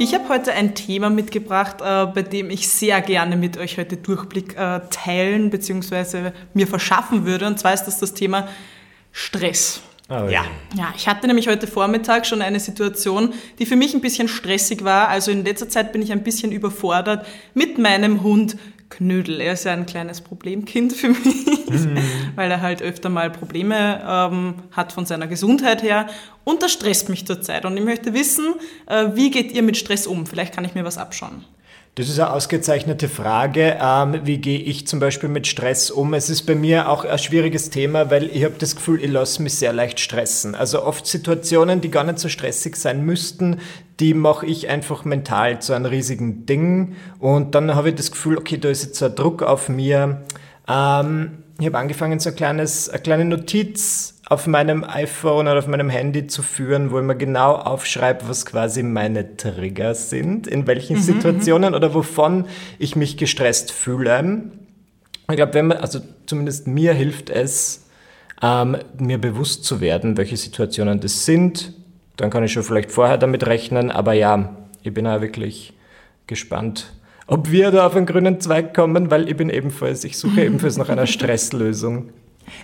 Ich habe heute ein Thema mitgebracht, äh, bei dem ich sehr gerne mit euch heute Durchblick äh, teilen bzw. mir verschaffen würde. Und zwar ist das das Thema Stress. Oh, ja. Ja, ich hatte nämlich heute Vormittag schon eine Situation, die für mich ein bisschen stressig war. Also in letzter Zeit bin ich ein bisschen überfordert mit meinem Hund Knödel. Er ist ja ein kleines Problemkind für mich, mhm. weil er halt öfter mal Probleme ähm, hat von seiner Gesundheit her. Und das stresst mich zurzeit. Und ich möchte wissen, äh, wie geht ihr mit Stress um? Vielleicht kann ich mir was abschauen. Das ist eine ausgezeichnete Frage. Ähm, wie gehe ich zum Beispiel mit Stress um? Es ist bei mir auch ein schwieriges Thema, weil ich habe das Gefühl, ich lasse mich sehr leicht stressen. Also oft Situationen, die gar nicht so stressig sein müssten, die mache ich einfach mental zu einem riesigen Ding. Und dann habe ich das Gefühl, okay, da ist jetzt ein Druck auf mir. Ähm, ich habe angefangen, so ein kleines, eine kleine Notiz auf meinem iPhone oder auf meinem Handy zu führen, wo ich mir genau aufschreibe, was quasi meine Trigger sind, in welchen mhm, Situationen oder wovon ich mich gestresst fühle. Ich glaube, wenn man, also zumindest mir hilft es, ähm, mir bewusst zu werden, welche Situationen das sind. Dann kann ich schon vielleicht vorher damit rechnen, aber ja, ich bin ja wirklich gespannt, ob wir da auf einen grünen Zweig kommen, weil ich bin ebenfalls, ich suche ebenfalls nach einer Stresslösung.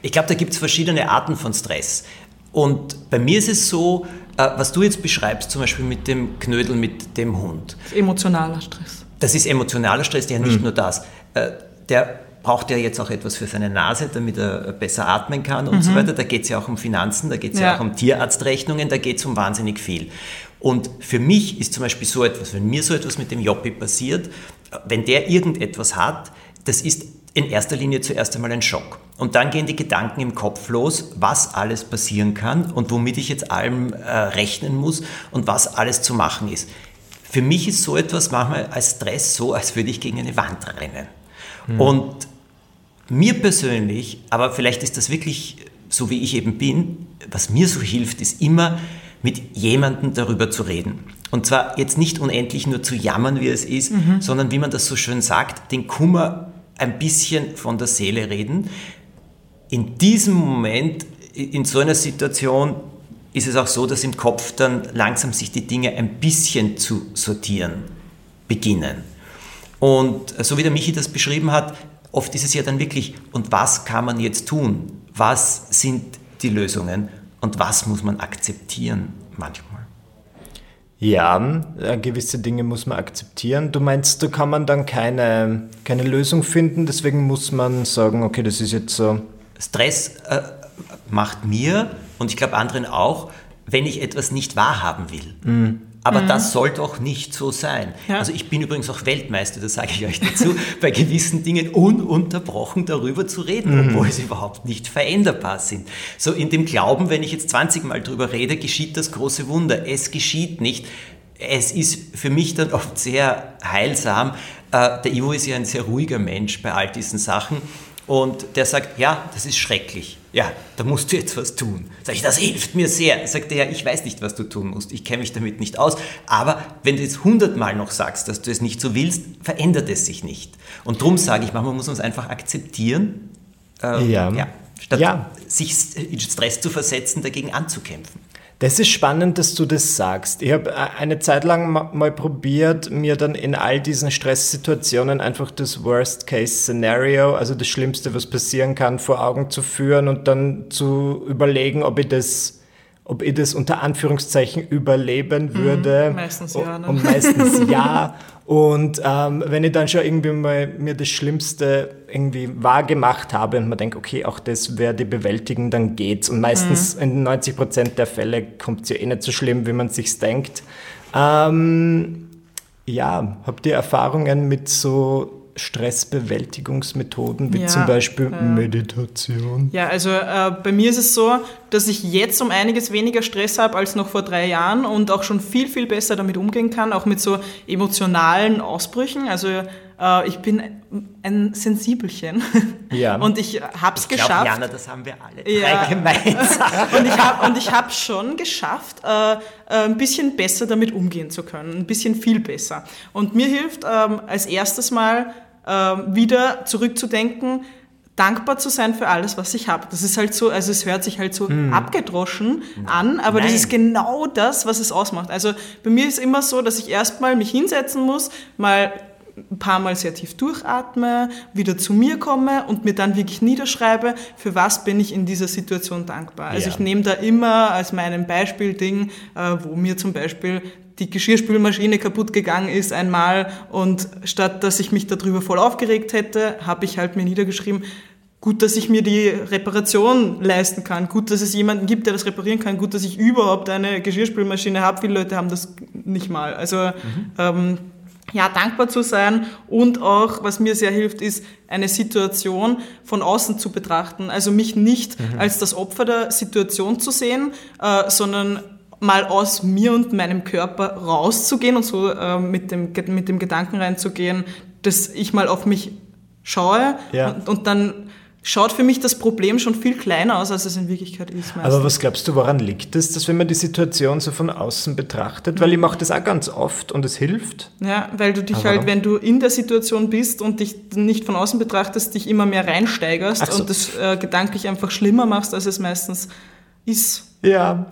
Ich glaube, da gibt es verschiedene Arten von Stress. Und bei mir ist es so, äh, was du jetzt beschreibst, zum Beispiel mit dem Knödel, mit dem Hund. Das ist emotionaler Stress. Das ist emotionaler Stress, ja nicht mhm. nur das. Äh, der braucht ja jetzt auch etwas für seine Nase, damit er besser atmen kann und mhm. so weiter. Da geht es ja auch um Finanzen, da geht es ja. ja. auch um Tierarztrechnungen, da geht es um wahnsinnig viel. Und für mich ist zum Beispiel so etwas, wenn mir so etwas mit dem Joppi passiert, wenn der irgendetwas hat, das ist in erster Linie zuerst einmal ein Schock. Und dann gehen die Gedanken im Kopf los, was alles passieren kann und womit ich jetzt allem äh, rechnen muss und was alles zu machen ist. Für mich ist so etwas manchmal als Stress so, als würde ich gegen eine Wand rennen. Mhm. Und mir persönlich, aber vielleicht ist das wirklich so, wie ich eben bin, was mir so hilft, ist immer mit jemandem darüber zu reden. Und zwar jetzt nicht unendlich nur zu jammern, wie es ist, mhm. sondern wie man das so schön sagt, den Kummer ein bisschen von der Seele reden. In diesem Moment, in so einer Situation, ist es auch so, dass im Kopf dann langsam sich die Dinge ein bisschen zu sortieren beginnen. Und so wie der Michi das beschrieben hat, oft ist es ja dann wirklich, und was kann man jetzt tun? Was sind die Lösungen? Und was muss man akzeptieren manchmal? Ja, äh, gewisse Dinge muss man akzeptieren. Du meinst, da kann man dann keine, keine Lösung finden, deswegen muss man sagen, okay, das ist jetzt so. Stress äh, macht mir und ich glaube anderen auch, wenn ich etwas nicht wahrhaben will. Mhm. Aber mhm. das soll doch nicht so sein. Ja. Also ich bin übrigens auch Weltmeister, das sage ich euch dazu, bei gewissen Dingen ununterbrochen darüber zu reden, mhm. obwohl sie überhaupt nicht veränderbar sind. So in dem Glauben, wenn ich jetzt 20 Mal darüber rede, geschieht das große Wunder. Es geschieht nicht. Es ist für mich dann oft sehr heilsam. Äh, der Ivo ist ja ein sehr ruhiger Mensch bei all diesen Sachen. Und der sagt, ja, das ist schrecklich. Ja, da musst du jetzt was tun. Sag ich, das hilft mir sehr. Sagt er, ja, ich weiß nicht, was du tun musst. Ich kenne mich damit nicht aus. Aber wenn du jetzt hundertmal noch sagst, dass du es nicht so willst, verändert es sich nicht. Und darum sage ich, manchmal muss man es einfach akzeptieren, äh, ja. ja. statt ja. sich in Stress zu versetzen, dagegen anzukämpfen. Das ist spannend, dass du das sagst. Ich habe äh, eine Zeit lang mal probiert, mir dann in all diesen Stresssituationen einfach das Worst-Case-Szenario, also das Schlimmste, was passieren kann, vor Augen zu führen und dann zu überlegen, ob ich das ob ich das unter Anführungszeichen überleben mhm. würde. Mhm, meistens ja. Ne? Und meistens ja. Und ähm, wenn ich dann schon irgendwie mal mir das Schlimmste irgendwie wahrgemacht habe und man denkt, okay, auch das werde ich bewältigen, dann geht's. Und meistens mhm. in 90 Prozent der Fälle kommt es ja eh nicht so schlimm, wie man sich denkt. Ähm, ja, habt ihr Erfahrungen mit so Stressbewältigungsmethoden wie ja, zum Beispiel ja. Meditation? Ja, also äh, bei mir ist es so, dass ich jetzt um einiges weniger Stress habe als noch vor drei Jahren und auch schon viel, viel besser damit umgehen kann, auch mit so emotionalen Ausbrüchen. Also äh, ich bin ein Sensibelchen. Ja. Und ich habe es geschafft. Glaub, Jana, das haben wir alle ja. gemeinsam. und ich habe hab schon geschafft, äh, äh, ein bisschen besser damit umgehen zu können. Ein bisschen viel besser. Und mir hilft ähm, als erstes mal äh, wieder zurückzudenken, dankbar zu sein für alles, was ich habe. Das ist halt so, also es hört sich halt so hm. abgedroschen an, aber Nein. das ist genau das, was es ausmacht. Also bei mir ist immer so, dass ich erstmal mich hinsetzen muss, mal ein paar Mal sehr tief durchatme, wieder zu mir komme und mir dann wirklich niederschreibe, für was bin ich in dieser Situation dankbar. Also ja. ich nehme da immer als meinem Beispielding, äh, wo mir zum Beispiel die Geschirrspülmaschine kaputt gegangen ist einmal und statt dass ich mich darüber voll aufgeregt hätte, habe ich halt mir niedergeschrieben, gut, dass ich mir die Reparation leisten kann, gut, dass es jemanden gibt, der das reparieren kann, gut, dass ich überhaupt eine Geschirrspülmaschine habe. Viele Leute haben das nicht mal. Also mhm. ähm, ja, dankbar zu sein und auch, was mir sehr hilft, ist, eine Situation von außen zu betrachten. Also mich nicht mhm. als das Opfer der Situation zu sehen, äh, sondern mal aus mir und meinem Körper rauszugehen und so äh, mit, dem, mit dem Gedanken reinzugehen, dass ich mal auf mich schaue ja. und, und dann schaut für mich das Problem schon viel kleiner aus, als es in Wirklichkeit ist. Meistens. Aber was glaubst du, woran liegt es, dass wenn man die Situation so von außen betrachtet? Weil ich mache das auch ganz oft und es hilft. Ja, weil du dich Aber halt, wenn du in der Situation bist und dich nicht von außen betrachtest, dich immer mehr reinsteigerst so. und das äh, gedanklich einfach schlimmer machst, als es meistens ist. Ja.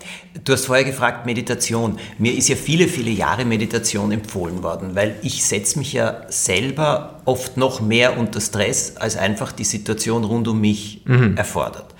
Du hast vorher gefragt, Meditation. Mir ist ja viele, viele Jahre Meditation empfohlen worden, weil ich setze mich ja selber oft noch mehr unter Stress, als einfach die Situation rund um mich mhm. erfordert.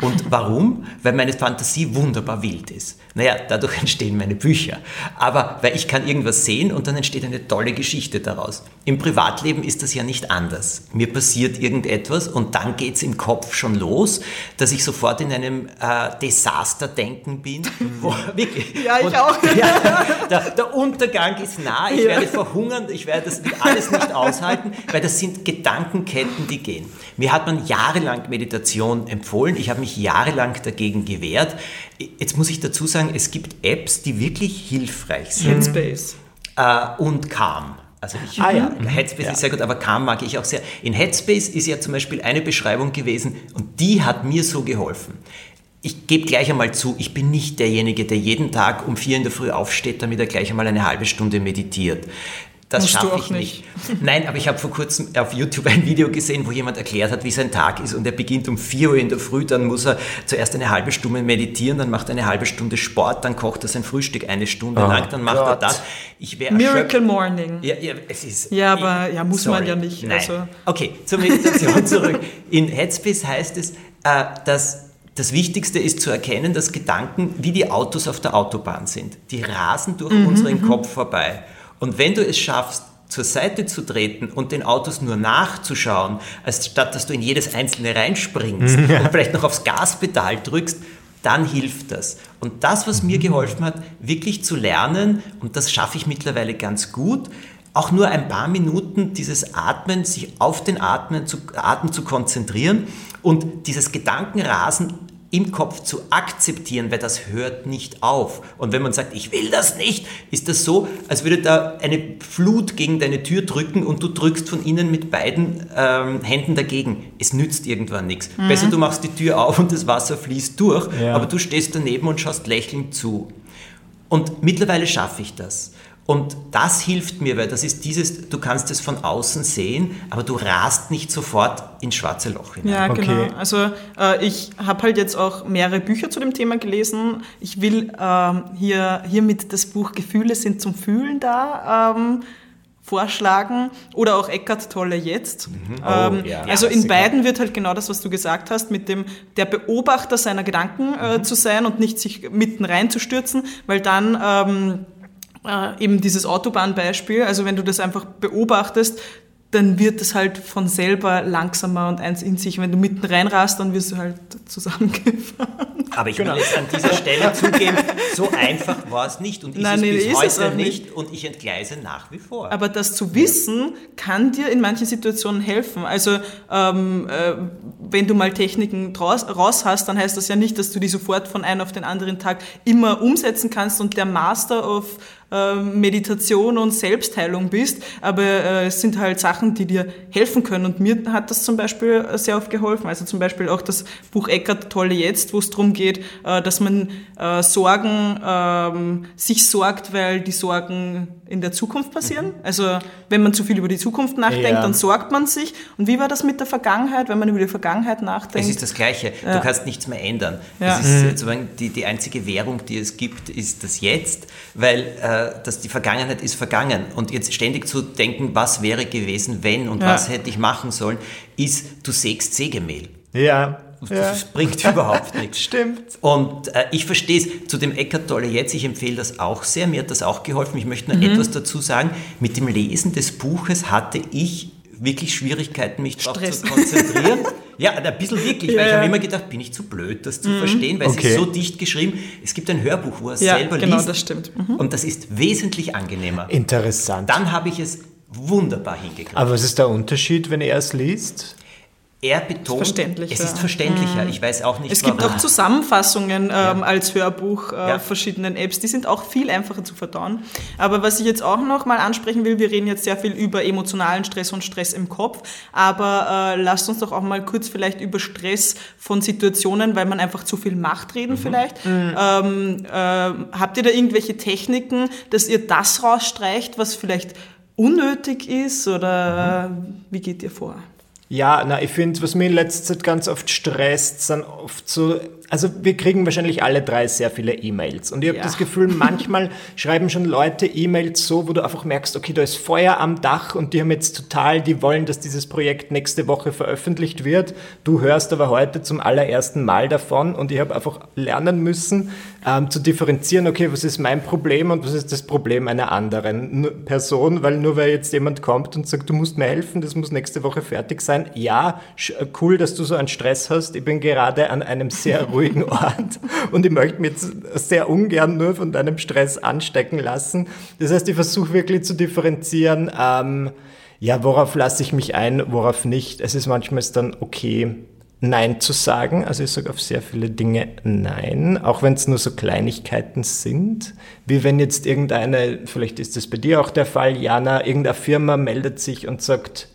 Und warum? Weil meine Fantasie wunderbar wild ist. Naja, dadurch entstehen meine Bücher. Aber weil ich kann irgendwas sehen und dann entsteht eine tolle Geschichte daraus. Im Privatleben ist das ja nicht anders. Mir passiert irgendetwas und dann geht es im Kopf schon los, dass ich sofort in einem äh, Desaster-Denken bin. Wo, wirklich, ja, ich und, auch. Ja, der, der, Untergang ist nah, ich ja. werde verhungern, ich werde das alles nicht aushalten, weil das sind Gedankenketten, die gehen. Mir hat man jahrelang Meditation empfohlen. Ich habe mich jahrelang dagegen gewehrt. Jetzt muss ich dazu sagen, es gibt Apps, die wirklich hilfreich sind. Headspace. Äh, und Calm. Also ich, ah, ja. Headspace ja. ist sehr gut, aber Calm mag ich auch sehr. In Headspace ist ja zum Beispiel eine Beschreibung gewesen und die hat mir so geholfen. Ich gebe gleich einmal zu, ich bin nicht derjenige, der jeden Tag um vier in der Früh aufsteht, damit er gleich einmal eine halbe Stunde meditiert. Das schaffe ich nicht. nicht. Nein, aber ich habe vor kurzem auf YouTube ein Video gesehen, wo jemand erklärt hat, wie sein Tag ist und er beginnt um 4 Uhr in der Früh, dann muss er zuerst eine halbe Stunde meditieren, dann macht er eine halbe Stunde Sport, dann kocht er sein Frühstück eine Stunde oh lang, dann macht Gott. er das. Ich Miracle Morning. Ja, ja, es ist, ja aber ja, muss sorry. man ja nicht. Nein. Also. Okay, zur Meditation zurück. In Headspace heißt es, äh, dass das Wichtigste ist zu erkennen, dass Gedanken wie die Autos auf der Autobahn sind. Die rasen durch mhm. unseren mhm. Kopf vorbei. Und wenn du es schaffst, zur Seite zu treten und den Autos nur nachzuschauen, als statt dass du in jedes einzelne reinspringst ja. und vielleicht noch aufs Gaspedal drückst, dann hilft das. Und das, was mir geholfen hat, wirklich zu lernen, und das schaffe ich mittlerweile ganz gut, auch nur ein paar Minuten dieses Atmen, sich auf den Atmen zu, Atem zu konzentrieren und dieses Gedankenrasen im Kopf zu akzeptieren, weil das hört nicht auf. Und wenn man sagt, ich will das nicht, ist das so, als würde da eine Flut gegen deine Tür drücken und du drückst von innen mit beiden ähm, Händen dagegen. Es nützt irgendwann nichts. Mhm. Besser, du machst die Tür auf und das Wasser fließt durch, ja. aber du stehst daneben und schaust lächelnd zu. Und mittlerweile schaffe ich das. Und das hilft mir, weil das ist dieses, du kannst es von außen sehen, aber du rast nicht sofort ins schwarze Loch hinein. Ja, okay. genau. Also äh, ich habe halt jetzt auch mehrere Bücher zu dem Thema gelesen. Ich will ähm, hier hiermit das Buch Gefühle sind zum Fühlen da. Ähm, vorschlagen oder auch Eckart Tolle jetzt. Mhm. Oh, ähm, ja. Also in beiden wird halt genau das, was du gesagt hast, mit dem der Beobachter seiner Gedanken äh, mhm. zu sein und nicht sich mitten reinzustürzen, weil dann ähm, äh, eben dieses Autobahnbeispiel, also wenn du das einfach beobachtest, dann wird es halt von selber langsamer und eins in sich. Wenn du mitten rein rast, dann wirst du halt zusammengefahren. Aber ich genau. will jetzt an dieser Stelle zugeben, so einfach war es nicht und ist Nein, es nee, bis ist heute nicht. und ich entgleise nach wie vor. Aber das zu wissen, kann dir in manchen Situationen helfen. Also ähm, äh, wenn du mal Techniken draus, raus hast, dann heißt das ja nicht, dass du die sofort von einem auf den anderen Tag immer umsetzen kannst und der Master of ähm, Meditation und Selbstheilung bist, aber äh, es sind halt Sachen, die dir helfen können. Und mir hat das zum Beispiel sehr oft geholfen. Also zum Beispiel auch das Buch Eckert Tolle Jetzt, wo es darum geht, äh, dass man äh, Sorgen, ähm, sich sorgt, weil die Sorgen in der Zukunft passieren. Mhm. Also wenn man zu viel über die Zukunft nachdenkt, ja. dann sorgt man sich. Und wie war das mit der Vergangenheit, wenn man über die Vergangenheit nachdenkt? Es ist das Gleiche. Ja. Du kannst nichts mehr ändern. Ja. Das ist mhm. sozusagen die, die einzige Währung, die es gibt, ist das Jetzt, weil äh, dass die Vergangenheit ist vergangen. Und jetzt ständig zu denken, was wäre gewesen, wenn und was hätte ich machen sollen, ist, du sägst Sägemehl. Ja. Das ja. bringt überhaupt nichts. Stimmt. Und äh, ich verstehe es. Zu dem Eckart Tolle jetzt, ich empfehle das auch sehr. Mir hat das auch geholfen. Ich möchte nur mhm. etwas dazu sagen. Mit dem Lesen des Buches hatte ich wirklich Schwierigkeiten, mich darauf zu konzentrieren. ja, ein bisschen wirklich, ja, weil ich habe immer gedacht, bin ich zu blöd, das zu mhm. verstehen, weil okay. es ist so dicht geschrieben. Es gibt ein Hörbuch, wo er ja, selber genau, liest. das stimmt. Mhm. Und das ist wesentlich angenehmer. Interessant. Dann habe ich es wunderbar hingekriegt. Aber was ist der Unterschied, wenn er es liest? Er betont, verständlicher. es ist verständlicher. Mhm. Ich weiß auch nicht, Es gibt warum. auch Zusammenfassungen ähm, ja. als Hörbuch äh, ja. verschiedenen Apps, die sind auch viel einfacher zu verdauen. Aber was ich jetzt auch noch mal ansprechen will, wir reden jetzt sehr viel über emotionalen Stress und Stress im Kopf, aber äh, lasst uns doch auch mal kurz vielleicht über Stress von Situationen, weil man einfach zu viel macht, reden mhm. vielleicht. Mhm. Ähm, äh, habt ihr da irgendwelche Techniken, dass ihr das rausstreicht, was vielleicht unnötig ist oder mhm. wie geht ihr vor? Ja, na, ich finde, was mir in letzter Zeit ganz oft stresst, sind oft so also wir kriegen wahrscheinlich alle drei sehr viele E-Mails. Und ich habe ja. das Gefühl, manchmal schreiben schon Leute E-Mails so, wo du einfach merkst, okay, da ist Feuer am Dach und die haben jetzt total, die wollen, dass dieses Projekt nächste Woche veröffentlicht wird. Du hörst aber heute zum allerersten Mal davon und ich habe einfach lernen müssen, ähm, zu differenzieren, okay, was ist mein Problem und was ist das Problem einer anderen Person, weil nur weil jetzt jemand kommt und sagt, du musst mir helfen, das muss nächste Woche fertig sein. Ja, cool, dass du so einen Stress hast. Ich bin gerade an einem sehr ruhigen Ort und ich möchte mich jetzt sehr ungern nur von deinem Stress anstecken lassen. Das heißt, ich versuche wirklich zu differenzieren, ähm, ja, worauf lasse ich mich ein, worauf nicht. Es ist manchmal dann okay, Nein zu sagen. Also ich sage auf sehr viele Dinge Nein, auch wenn es nur so Kleinigkeiten sind. Wie wenn jetzt irgendeine, vielleicht ist das bei dir auch der Fall, Jana, irgendeine Firma meldet sich und sagt,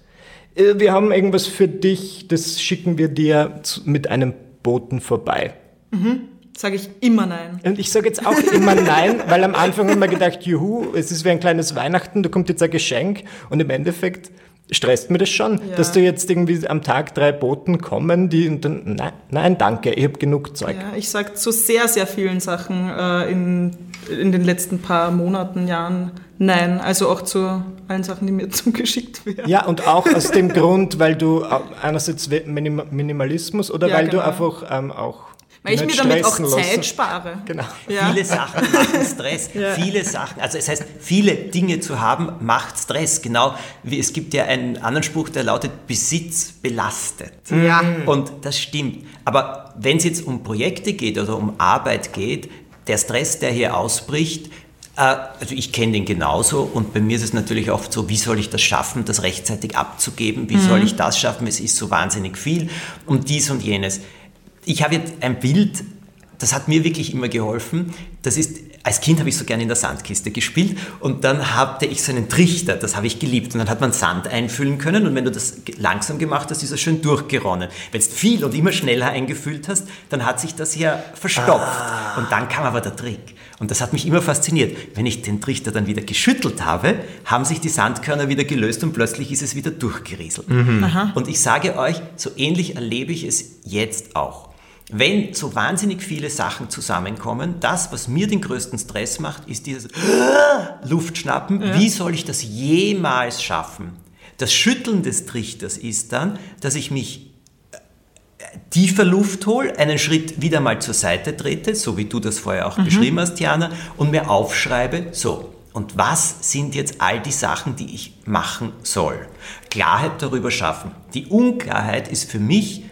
äh, wir haben irgendwas für dich, das schicken wir dir mit einem Boten vorbei. Mhm. Sage ich immer nein. Und ich sage jetzt auch immer nein, weil am Anfang haben wir gedacht, juhu, es ist wie ein kleines Weihnachten, da kommt jetzt ein Geschenk und im Endeffekt stresst mir das schon, ja. dass du jetzt irgendwie am Tag drei Boten kommen, die und dann, nein, nein, danke, ich habe genug Zeug. Ja, ich sage zu sehr, sehr vielen Sachen äh, in, in den letzten paar Monaten, Jahren nein. Also auch zu allen Sachen, die mir zugeschickt werden. Ja, und auch aus dem Grund, weil du einerseits Minimalismus oder ja, weil genau. du einfach ähm, auch weil ich mir damit auch Zeit lassen. spare. Genau. Ja. Viele Sachen machen Stress. ja. Viele Sachen, also es heißt, viele Dinge zu haben, macht Stress. Genau wie es gibt ja einen anderen Spruch, der lautet, Besitz belastet. Ja. Und das stimmt. Aber wenn es jetzt um Projekte geht oder um Arbeit geht, der Stress, der hier ausbricht, äh, also ich kenne den genauso und bei mir ist es natürlich oft so, wie soll ich das schaffen, das rechtzeitig abzugeben? Wie mhm. soll ich das schaffen? Es ist so wahnsinnig viel und dies und jenes ich habe jetzt ein Bild, das hat mir wirklich immer geholfen. Das ist, als Kind habe ich so gerne in der Sandkiste gespielt und dann hatte ich so einen Trichter, das habe ich geliebt. Und dann hat man Sand einfüllen können und wenn du das langsam gemacht hast, ist er schön durchgeronnen. Wenn du viel und immer schneller eingefüllt hast, dann hat sich das ja verstopft. Ah. Und dann kam aber der Trick. Und das hat mich immer fasziniert. Wenn ich den Trichter dann wieder geschüttelt habe, haben sich die Sandkörner wieder gelöst und plötzlich ist es wieder durchgerieselt. Mhm. Und ich sage euch, so ähnlich erlebe ich es jetzt auch. Wenn so wahnsinnig viele Sachen zusammenkommen, das, was mir den größten Stress macht, ist dieses Luftschnappen. Ja. Wie soll ich das jemals schaffen? Das Schütteln des Trichters ist dann, dass ich mich äh, tiefer Luft hole, einen Schritt wieder mal zur Seite trete, so wie du das vorher auch mhm. beschrieben hast, Jana, und mir aufschreibe, so, Und was sind jetzt all die Sachen, die ich machen soll? Klarheit darüber schaffen. Die Unklarheit ist für mich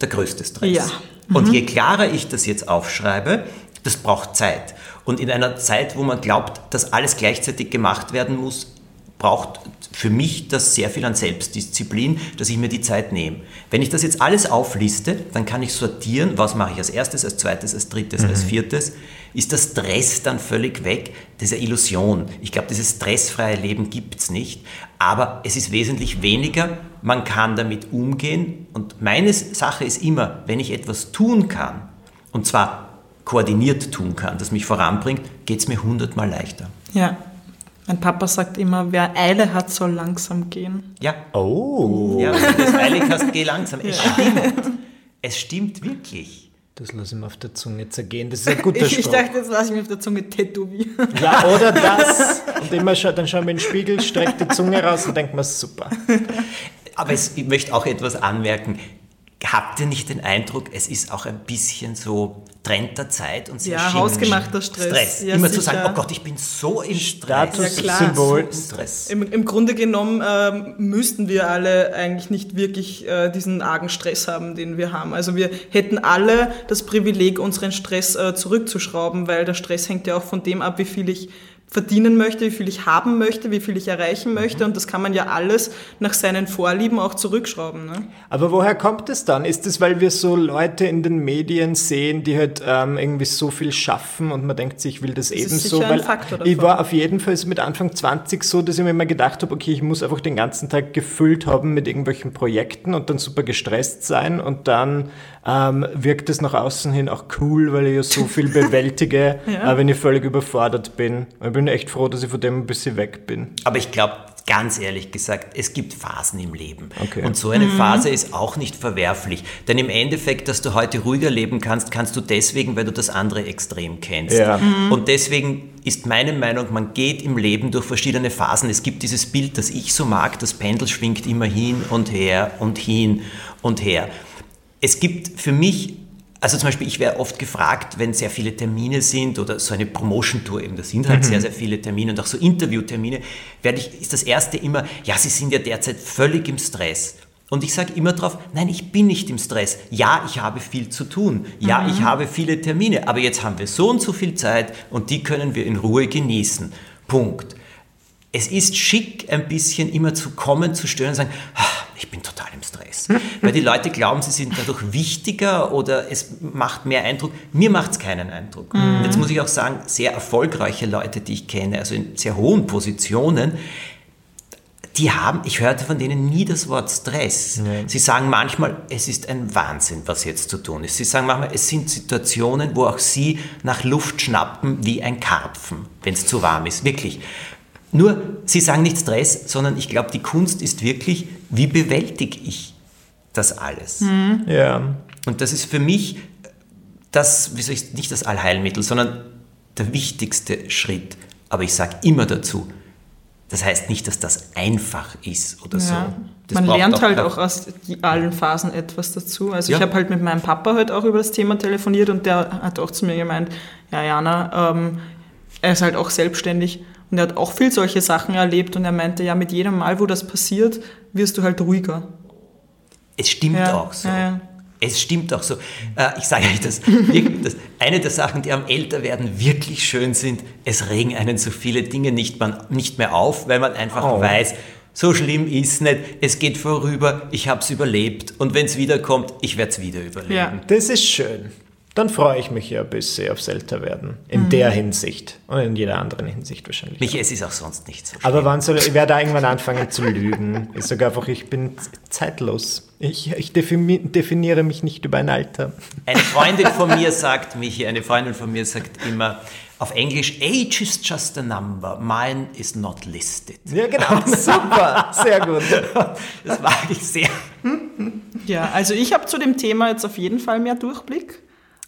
der größte Stress. Ja. Und je klarer ich das jetzt aufschreibe, das braucht Zeit. Und in einer Zeit, wo man glaubt, dass alles gleichzeitig gemacht werden muss, braucht für mich das sehr viel an Selbstdisziplin, dass ich mir die Zeit nehme. Wenn ich das jetzt alles aufliste, dann kann ich sortieren, was mache ich als erstes, als zweites, als drittes, als viertes. Ist der Stress dann völlig weg? Das ist eine Illusion. Ich glaube, dieses stressfreie Leben gibt es nicht, aber es ist wesentlich weniger. Man kann damit umgehen und meine Sache ist immer, wenn ich etwas tun kann, und zwar koordiniert tun kann, das mich voranbringt, geht es mir hundertmal leichter. Ja. Mein Papa sagt immer, wer Eile hat, soll langsam gehen. Ja, Oh, ja wenn du das eilig hast, geh langsam. Es stimmt. Es stimmt wirklich. das lasse ich mir auf der Zunge zergehen. Das ist ein guter Ich, ich Spruch. dachte, jetzt lasse ich mir auf der Zunge tätowieren. Ja, oder das. Und immer scha dann schauen wir in den Spiegel, streckt die Zunge raus und denkt man, super. Aber es, ich möchte auch etwas anmerken. Habt ihr nicht den Eindruck, es ist auch ein bisschen so Trend der Zeit und sehr Ja, hausgemachter Stress. Ja, Immer zu sagen, sicher. oh Gott, ich bin so im Stress. Statussymbol. So im Stress. Im, Im Grunde genommen ähm, müssten wir alle eigentlich nicht wirklich äh, diesen argen Stress haben, den wir haben. Also wir hätten alle das Privileg, unseren Stress äh, zurückzuschrauben, weil der Stress hängt ja auch von dem ab, wie viel ich verdienen möchte, wie viel ich haben möchte, wie viel ich erreichen möchte. Und das kann man ja alles nach seinen Vorlieben auch zurückschrauben. Ne? Aber woher kommt es dann? Ist es, weil wir so Leute in den Medien sehen, die halt ähm, irgendwie so viel schaffen und man denkt sich, ich will das, ist ebenso? Weil ich war auf jeden Fall mit Anfang 20 so, dass ich mir immer gedacht habe, okay, ich muss einfach den ganzen Tag gefüllt haben mit irgendwelchen Projekten und dann super gestresst sein und dann ähm, wirkt es nach außen hin auch cool, weil ich ja so viel bewältige, äh, wenn ich völlig überfordert bin. Ich bin echt froh, dass ich von dem ein bisschen weg bin. Aber ich glaube, ganz ehrlich gesagt, es gibt Phasen im Leben. Okay. Und so eine Phase ist auch nicht verwerflich. Denn im Endeffekt, dass du heute ruhiger leben kannst, kannst du deswegen, weil du das andere Extrem kennst. Ja. Und deswegen ist meine Meinung, man geht im Leben durch verschiedene Phasen. Es gibt dieses Bild, das ich so mag, das Pendel schwingt immer hin und her und hin und her. Es gibt für mich also zum Beispiel, ich werde oft gefragt, wenn sehr viele Termine sind oder so eine Promotion-Tour eben, da sind halt sehr, sehr viele Termine und auch so Interviewtermine, werde ich, ist das erste immer, ja, Sie sind ja derzeit völlig im Stress. Und ich sage immer drauf, nein, ich bin nicht im Stress. Ja, ich habe viel zu tun. Ja, ich habe viele Termine. Aber jetzt haben wir so und so viel Zeit und die können wir in Ruhe genießen. Punkt. Es ist schick, ein bisschen immer zu kommen, zu stören und sagen, "Ah, ich bin total im Stress. Weil die Leute glauben, sie sind dadurch wichtiger oder es macht mehr Eindruck. Mir macht es keinen Eindruck. Und jetzt muss ich auch sagen, sehr erfolgreiche Leute, die ich kenne, also in sehr hohen Positionen, die haben, ich hörte von denen nie das Wort Stress. Sie sagen manchmal, es ist ein Wahnsinn, was jetzt zu tun ist. Sie sagen manchmal, es sind Situationen, wo auch sie nach Luft schnappen wie ein Karpfen, wenn es zu warm ist. Wirklich. Nur, sie sagen nicht Stress, sondern ich glaube, die Kunst ist wirklich, wie bewältige ich das alles? Ja. Und das ist für mich das, wie soll ich, nicht das Allheilmittel, sondern der wichtigste Schritt. Aber ich sage immer dazu, das heißt nicht, dass das einfach ist oder so. Ja. Das Man lernt halt Kraft. auch aus die- allen Phasen etwas dazu. Also Ja. ich habe halt mit meinem Papa heute auch über das Thema telefoniert und der hat auch zu mir gemeint, ja Jana, ähm, er ist halt auch selbstständig und er hat auch viel solche Sachen erlebt und er meinte, ja mit jedem Mal, wo das passiert, wirst du halt ruhiger. Es stimmt Ja, auch so. ja, ja. Es stimmt auch so. Äh, ich sage euch das, wirklich, das. Eine der Sachen, die am Älterwerden wirklich schön sind, es regen einen so viele Dinge nicht, man, nicht mehr auf, weil man einfach Oh. weiß, so schlimm ist nicht, es geht vorüber, ich habe es überlebt und wenn es wiederkommt, ich werde es wieder überleben. Ja. Das ist schön. Dann freue ich mich ja ein bisschen aufs Älterwerden. In Mhm. der Hinsicht. Und in jeder anderen Hinsicht wahrscheinlich. Michi, es ist auch sonst nicht so. Aber wann soll, ich werde irgendwann anfangen zu lügen. Ich sage einfach, ich bin zeitlos. Ich, ich defini definiere mich nicht über ein Alter. Eine Freundin von mir sagt, Michi, eine Freundin von mir sagt immer auf Englisch, age is just a number, mine is not listed. Ja, genau. Super. Sehr gut. Das mag ich sehr. Ja, also ich habe zu dem Thema jetzt auf jeden Fall mehr Durchblick.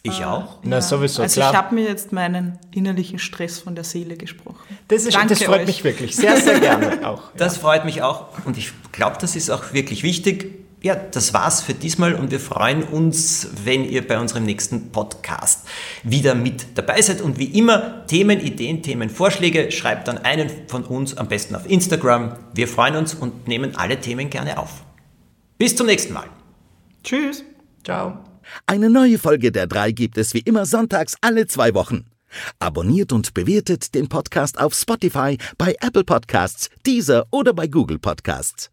Ich auch. Na, sowieso, also klar. ich habe mir jetzt meinen innerlichen Stress von der Seele gesprochen. Das, ist, Danke das freut euch. mich wirklich. Sehr, sehr gerne auch. Das freut mich auch und ich glaube, das ist auch wirklich wichtig. ja, das war's für diesmal und wir freuen uns, wenn ihr bei unserem nächsten Podcast wieder mit dabei seid. Und wie immer, Themen, Ideen, Themen, Vorschläge, schreibt dann einen von uns am besten auf Instagram. Wir freuen uns und nehmen alle Themen gerne auf. Bis zum nächsten Mal. Tschüss. Ciao. Eine neue Folge der drei gibt es wie immer sonntags alle zwei Wochen. Abonniert und bewertet den Podcast auf Spotify, bei Apple Podcasts, Deezer oder bei Google Podcasts.